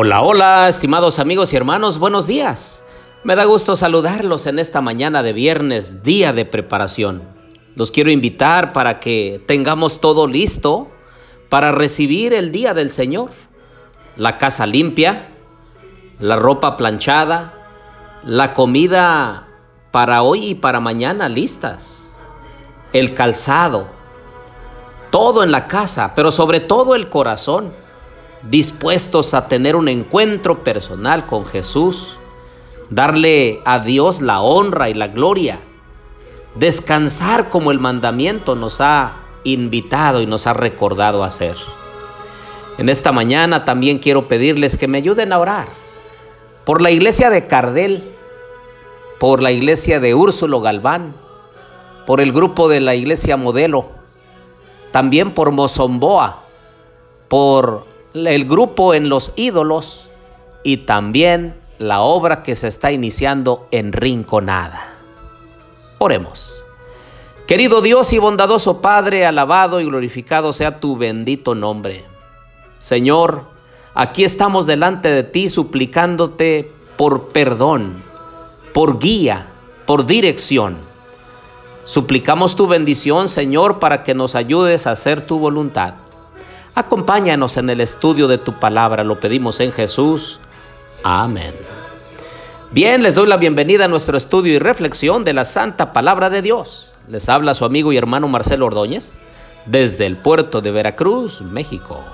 Hola, hola, estimados amigos y hermanos, buenos días. Me da gusto saludarlos en esta mañana de viernes, día de preparación. Los quiero invitar para que tengamos todo listo para recibir el día del Señor. La casa limpia, la ropa planchada, la comida para hoy y para mañana listas, el calzado, todo en la casa, pero sobre todo el corazón dispuestos a tener un encuentro personal con Jesús, darle a Dios la honra y la gloria, descansar como el mandamiento nos ha invitado y nos ha recordado hacer. En esta mañana también quiero pedirles que me ayuden a orar por la iglesia de Cardel, por la iglesia de Úrsulo Galván, por el grupo de la iglesia Modelo, también por Mozomboa, por el grupo en los ídolos y también la obra que se está iniciando en Rinconada. Oremos. Querido Dios y bondadoso Padre, alabado y glorificado sea tu bendito nombre. Señor, aquí estamos delante de ti suplicándote por perdón, por guía, por dirección. Suplicamos tu bendición, Señor, para que nos ayudes a hacer tu voluntad. Acompáñanos en el estudio de tu palabra, lo pedimos en Jesús. Amén. Bien, les doy la bienvenida a nuestro estudio y reflexión de la Santa Palabra de Dios. Les habla su amigo y hermano Marcelo Ordóñez desde el puerto de Veracruz, México.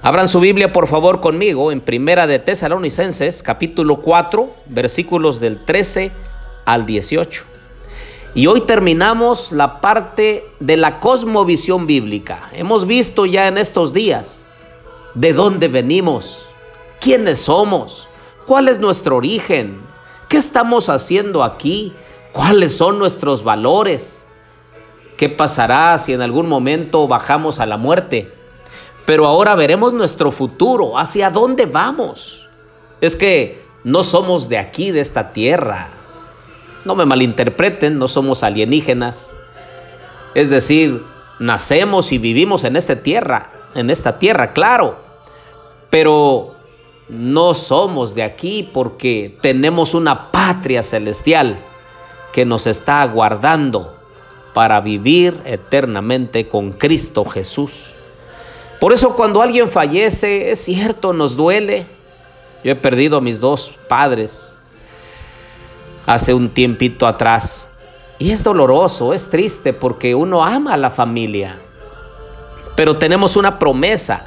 Abran su Biblia por favor conmigo en Primera de Tesalonicenses capítulo 4 versículos del 13 al 18. Y hoy terminamos la parte de la cosmovisión bíblica. Hemos visto ya en estos días de dónde venimos, quiénes somos, cuál es nuestro origen, qué estamos haciendo aquí, cuáles son nuestros valores, qué pasará si en algún momento bajamos a la muerte. Pero ahora veremos nuestro futuro, hacia dónde vamos. Es que no somos de aquí, de esta tierra no me malinterpreten, no somos alienígenas. Es decir, nacemos y vivimos en esta tierra, en esta tierra, claro. Pero no somos de aquí porque tenemos una patria celestial que nos está aguardando para vivir eternamente con Cristo Jesús. Por eso cuando alguien fallece, es cierto, nos duele. Yo he perdido a mis dos padres, hace un tiempito atrás. Y es doloroso, es triste porque uno ama a la familia. Pero tenemos una promesa.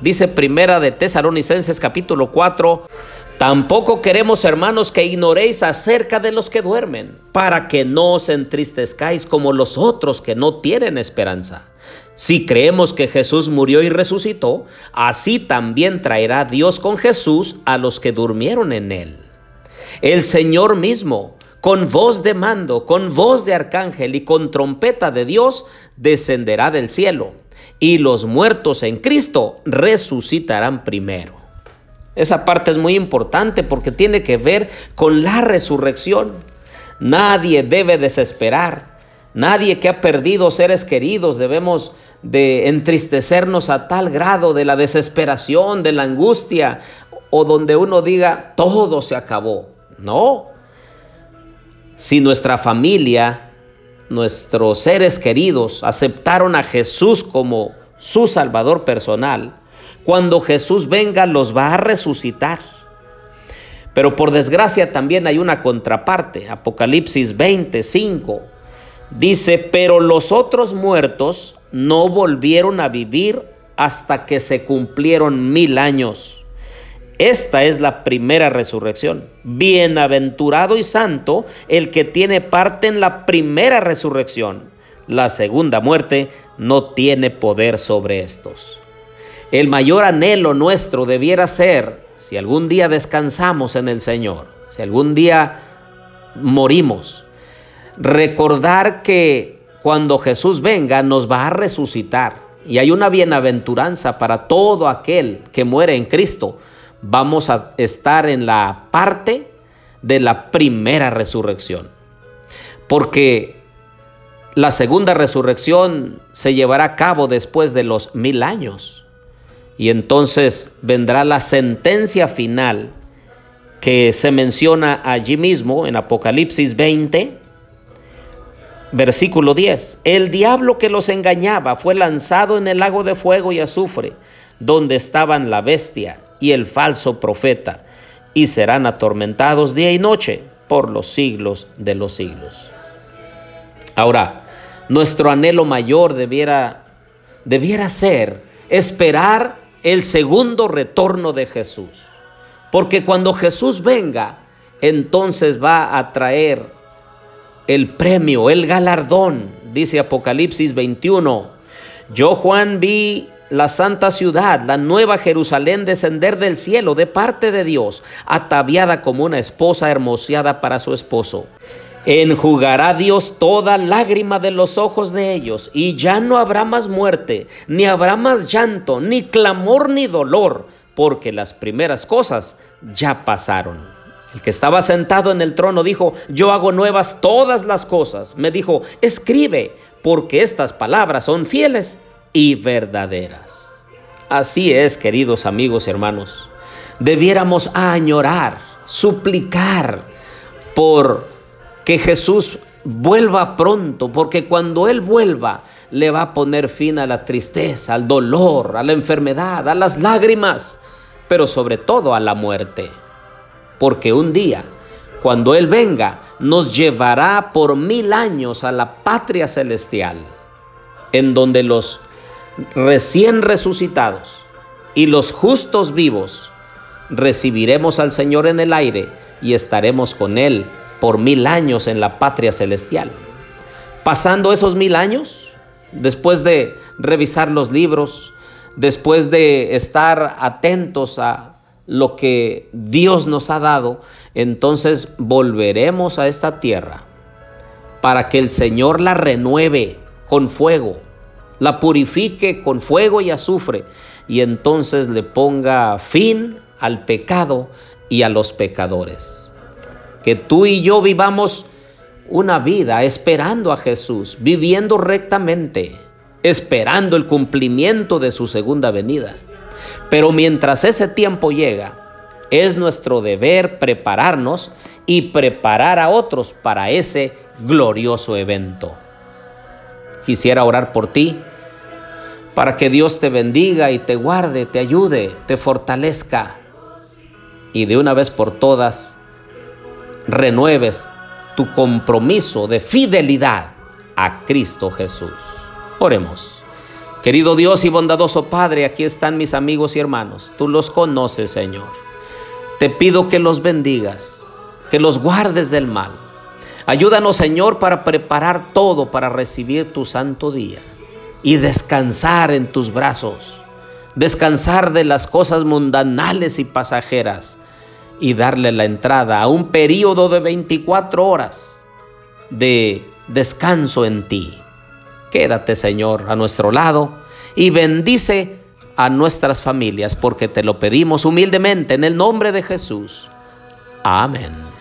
Dice Primera de Tesalonicenses capítulo 4, tampoco queremos hermanos que ignoréis acerca de los que duermen, para que no os entristezcáis como los otros que no tienen esperanza. Si creemos que Jesús murió y resucitó, así también traerá Dios con Jesús a los que durmieron en él. El Señor mismo, con voz de mando, con voz de arcángel y con trompeta de Dios, descenderá del cielo, y los muertos en Cristo resucitarán primero. Esa parte es muy importante porque tiene que ver con la resurrección. Nadie debe desesperar. Nadie que ha perdido seres queridos debemos de entristecernos a tal grado de la desesperación, de la angustia, o donde uno diga, todo se acabó. No. Si nuestra familia, nuestros seres queridos aceptaron a Jesús como su Salvador personal, cuando Jesús venga los va a resucitar. Pero por desgracia también hay una contraparte. Apocalipsis 25 dice, pero los otros muertos no volvieron a vivir hasta que se cumplieron mil años. Esta es la primera resurrección. Bienaventurado y santo el que tiene parte en la primera resurrección. La segunda muerte no tiene poder sobre estos. El mayor anhelo nuestro debiera ser, si algún día descansamos en el Señor, si algún día morimos, recordar que cuando Jesús venga nos va a resucitar. Y hay una bienaventuranza para todo aquel que muere en Cristo vamos a estar en la parte de la primera resurrección. Porque la segunda resurrección se llevará a cabo después de los mil años. Y entonces vendrá la sentencia final que se menciona allí mismo en Apocalipsis 20, versículo 10. El diablo que los engañaba fue lanzado en el lago de fuego y azufre, donde estaban la bestia y el falso profeta, y serán atormentados día y noche por los siglos de los siglos. Ahora, nuestro anhelo mayor debiera, debiera ser esperar el segundo retorno de Jesús. Porque cuando Jesús venga, entonces va a traer el premio, el galardón, dice Apocalipsis 21. Yo Juan vi la santa ciudad, la nueva Jerusalén, descender del cielo de parte de Dios, ataviada como una esposa hermoseada para su esposo. Enjugará Dios toda lágrima de los ojos de ellos, y ya no habrá más muerte, ni habrá más llanto, ni clamor, ni dolor, porque las primeras cosas ya pasaron. El que estaba sentado en el trono dijo, yo hago nuevas todas las cosas. Me dijo, escribe, porque estas palabras son fieles y verdaderas. Así es, queridos amigos y hermanos. Debiéramos añorar, suplicar por que Jesús vuelva pronto, porque cuando Él vuelva, le va a poner fin a la tristeza, al dolor, a la enfermedad, a las lágrimas, pero sobre todo a la muerte. Porque un día, cuando Él venga, nos llevará por mil años a la patria celestial, en donde los recién resucitados y los justos vivos recibiremos al Señor en el aire y estaremos con Él por mil años en la patria celestial. Pasando esos mil años, después de revisar los libros, después de estar atentos a lo que Dios nos ha dado, entonces volveremos a esta tierra para que el Señor la renueve con fuego la purifique con fuego y azufre, y entonces le ponga fin al pecado y a los pecadores. Que tú y yo vivamos una vida esperando a Jesús, viviendo rectamente, esperando el cumplimiento de su segunda venida. Pero mientras ese tiempo llega, es nuestro deber prepararnos y preparar a otros para ese glorioso evento. Quisiera orar por ti para que Dios te bendiga y te guarde, te ayude, te fortalezca y de una vez por todas renueves tu compromiso de fidelidad a Cristo Jesús. Oremos. Querido Dios y bondadoso Padre, aquí están mis amigos y hermanos. Tú los conoces, Señor. Te pido que los bendigas, que los guardes del mal Ayúdanos, Señor, para preparar todo para recibir tu santo día y descansar en tus brazos, descansar de las cosas mundanales y pasajeras y darle la entrada a un periodo de 24 horas de descanso en ti. Quédate, Señor, a nuestro lado y bendice a nuestras familias porque te lo pedimos humildemente en el nombre de Jesús. Amén.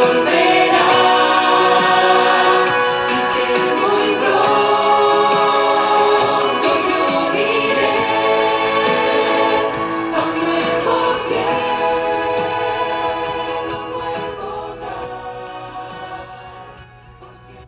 volver.